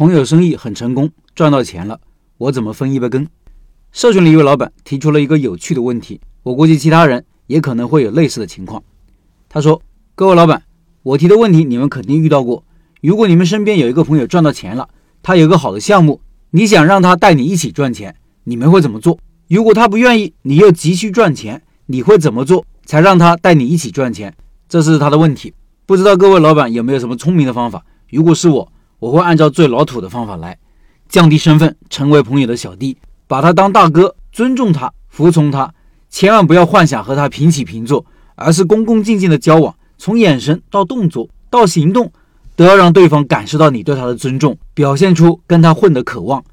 朋友生意很成功，赚到钱了，我怎么分一杯羹？社群里一位老板提出了一个有趣的问题，我估计其他人也可能会有类似的情况。他说：“各位老板，我提的问题你们肯定遇到过。如果你们身边有一个朋友赚到钱了，他有个好的项目，你想让他带你一起赚钱，你们会怎么做？如果他不愿意，你又急需赚钱，你会怎么做才让他带你一起赚钱？这是他的问题。不知道各位老板有没有什么聪明的方法？如果是我。”我会按照最老土的方法来，降低身份，成为朋友的小弟，把他当大哥，尊重他，服从他，千万不要幻想和他平起平坐，而是恭恭敬敬的交往，从眼神到动作到行动，都要让对方感受到你对他的尊重，表现出跟他混的渴望。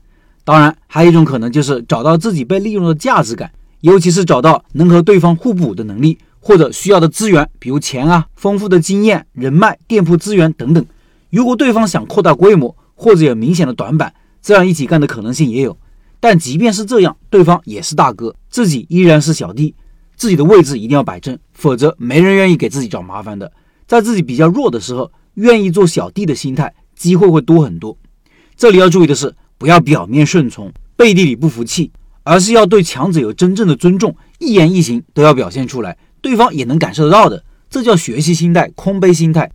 当然，还有一种可能就是找到自己被利用的价值感，尤其是找到能和对方互补的能力，或者需要的资源，比如钱啊、丰富的经验、人脉、店铺资源等等。如果对方想扩大规模，或者有明显的短板，这样一起干的可能性也有。但即便是这样，对方也是大哥，自己依然是小弟，自己的位置一定要摆正，否则没人愿意给自己找麻烦的。在自己比较弱的时候，愿意做小弟的心态，机会会多很多。这里要注意的是，不要表面顺从，背地里不服气，而是要对强者有真正的尊重，一言一行都要表现出来，对方也能感受得到的。这叫学习心态，空杯心态。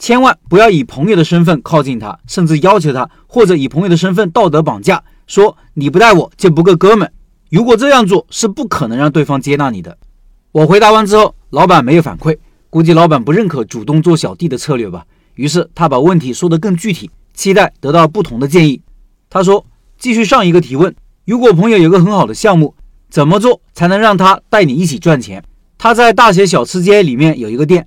千万不要以朋友的身份靠近他，甚至要求他，或者以朋友的身份道德绑架，说你不带我就不够哥们。如果这样做，是不可能让对方接纳你的。我回答完之后，老板没有反馈，估计老板不认可主动做小弟的策略吧。于是他把问题说得更具体，期待得到不同的建议。他说：“继续上一个提问，如果朋友有个很好的项目，怎么做才能让他带你一起赚钱？他在大学小吃街里面有一个店。”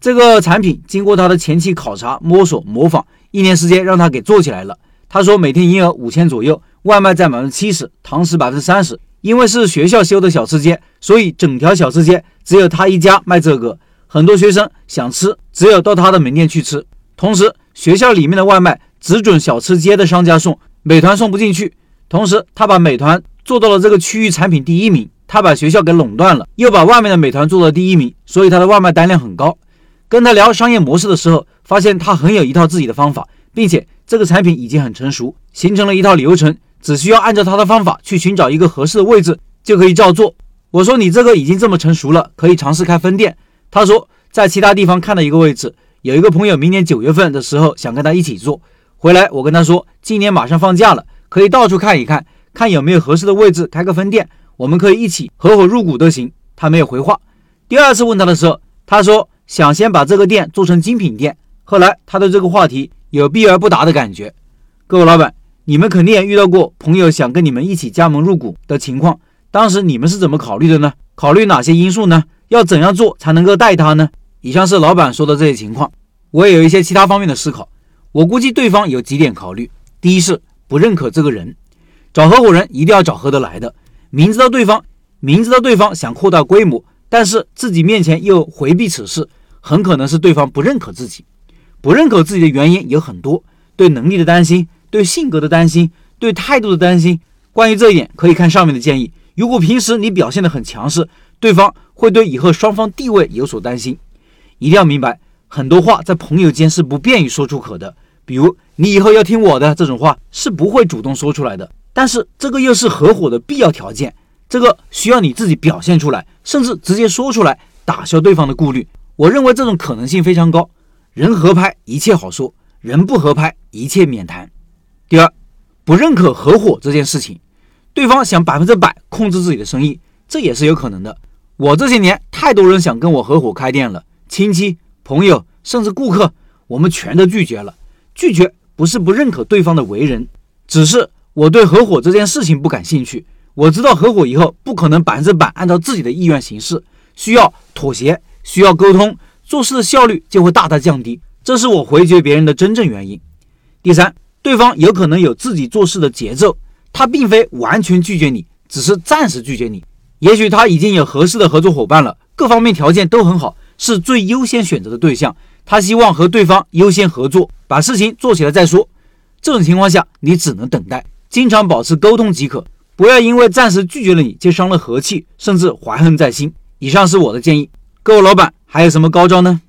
这个产品经过他的前期考察、摸索、模仿，一年时间让他给做起来了。他说每天营业额五千左右，外卖占百分之七十，堂食百分之三十。因为是学校修的小吃街，所以整条小吃街只有他一家卖这个。很多学生想吃，只有到他的门店去吃。同时，学校里面的外卖只准小吃街的商家送，美团送不进去。同时，他把美团做到了这个区域产品第一名，他把学校给垄断了，又把外面的美团做到第一名，所以他的外卖单量很高。跟他聊商业模式的时候，发现他很有一套自己的方法，并且这个产品已经很成熟，形成了一套流程，只需要按照他的方法去寻找一个合适的位置就可以照做。我说你这个已经这么成熟了，可以尝试开分店。他说在其他地方看到一个位置，有一个朋友明年九月份的时候想跟他一起做。回来我跟他说，今年马上放假了，可以到处看一看，看有没有合适的位置开个分店，我们可以一起合伙入股都行。他没有回话。第二次问他的时候，他说。想先把这个店做成精品店，后来他对这个话题有避而不答的感觉。各位老板，你们肯定也遇到过朋友想跟你们一起加盟入股的情况，当时你们是怎么考虑的呢？考虑哪些因素呢？要怎样做才能够带他呢？以上是老板说的这些情况，我也有一些其他方面的思考。我估计对方有几点考虑：第一是不认可这个人，找合伙人一定要找合得来的。明知道对方，明知道对方想扩大规模，但是自己面前又回避此事。很可能是对方不认可自己，不认可自己的原因有很多，对能力的担心，对性格的担心，对态度的担心。关于这一点，可以看上面的建议。如果平时你表现得很强势，对方会对以后双方地位有所担心。一定要明白，很多话在朋友间是不便于说出口的，比如“你以后要听我的”这种话是不会主动说出来的。但是这个又是合伙的必要条件，这个需要你自己表现出来，甚至直接说出来，打消对方的顾虑。我认为这种可能性非常高，人合拍一切好说，人不合拍一切免谈。第二，不认可合伙这件事情，对方想百分之百控制自己的生意，这也是有可能的。我这些年太多人想跟我合伙开店了，亲戚、朋友甚至顾客，我们全都拒绝了。拒绝不是不认可对方的为人，只是我对合伙这件事情不感兴趣。我知道合伙以后不可能百分之百按照自己的意愿行事，需要妥协。需要沟通，做事的效率就会大大降低，这是我回绝别人的真正原因。第三，对方有可能有自己做事的节奏，他并非完全拒绝你，只是暂时拒绝你。也许他已经有合适的合作伙伴了，各方面条件都很好，是最优先选择的对象。他希望和对方优先合作，把事情做起来再说。这种情况下，你只能等待，经常保持沟通即可，不要因为暂时拒绝了你就伤了和气，甚至怀恨在心。以上是我的建议。各位老板，还有什么高招呢？